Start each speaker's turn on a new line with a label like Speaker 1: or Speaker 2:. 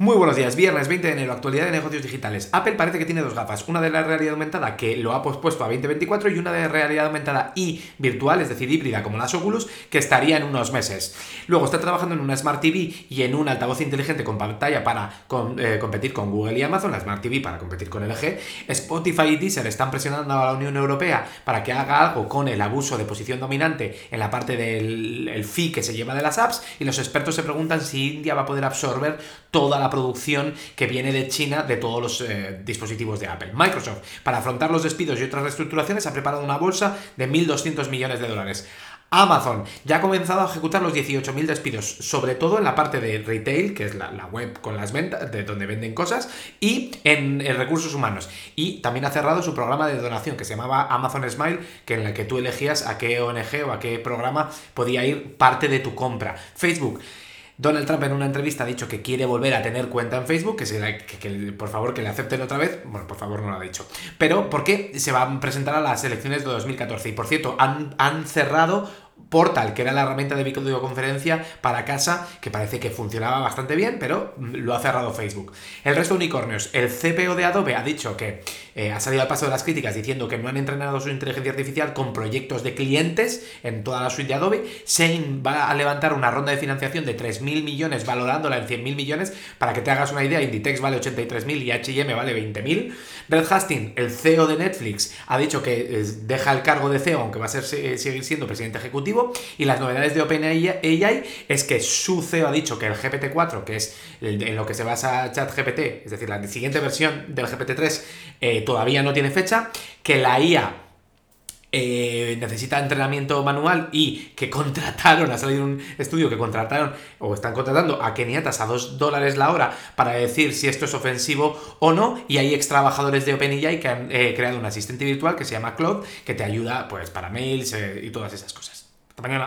Speaker 1: Muy buenos días, viernes 20 de enero, actualidad de negocios digitales. Apple parece que tiene dos gafas, una de la realidad aumentada que lo ha pospuesto a 2024 y una de realidad aumentada y virtual, es decir, híbrida como las Oculus, que estaría en unos meses. Luego está trabajando en una Smart TV y en un altavoz inteligente con pantalla para eh, competir con Google y Amazon, la Smart TV para competir con LG. Spotify y Deezer están presionando a la Unión Europea para que haga algo con el abuso de posición dominante en la parte del fee que se lleva de las apps y los expertos se preguntan si India va a poder absorber toda la producción que viene de China de todos los eh, dispositivos de Apple. Microsoft, para afrontar los despidos y otras reestructuraciones, ha preparado una bolsa de 1.200 millones de dólares. Amazon ya ha comenzado a ejecutar los 18.000 despidos, sobre todo en la parte de retail, que es la, web con las ventas, de donde venden cosas, y en, recursos humanos. Y también ha cerrado su programa de donación, que se llamaba Amazon Smile, que en la que tú elegías a qué ONG o a qué programa podía ir parte de tu compra. Facebook Donald Trump en una entrevista ha dicho que quiere volver a tener cuenta en Facebook, que, por favor que le acepten otra vez. Bueno, por favor no lo ha dicho. Pero ¿por qué se va a presentar a las elecciones de 2014? Y por cierto, han, han cerrado Portal, que era la herramienta de videoconferencia para casa, que parece que funcionaba bastante bien, pero lo ha cerrado Facebook. El resto de unicornios, el CPO de Adobe ha dicho que eh, ha salido al paso de las críticas diciendo que no han entrenado su inteligencia artificial con proyectos de clientes en toda la suite de Adobe. Sein va a levantar una ronda de financiación de 3.000 millones, valorándola en 100.000 millones. Para que te hagas una idea, Inditex vale 83.000 y HM vale 20.000. Red Hastings, el CEO de Netflix, ha dicho que eh, deja el cargo de CEO, aunque va a ser, seguir siendo presidente ejecutivo y las novedades de OpenAI es que su CEO ha dicho que el GPT-4, que es en lo que se basa ChatGPT, es decir, la siguiente versión del GPT-3, eh, todavía no tiene fecha, que la IA eh, necesita entrenamiento manual y que contrataron, ha salido un estudio que contrataron o están contratando a keniatas a 2 dólares la hora para decir si esto es ofensivo o no y hay ex trabajadores de OpenAI que han eh, creado un asistente virtual que se llama Claude que te ayuda pues para mails y todas esas cosas. Hasta mañana.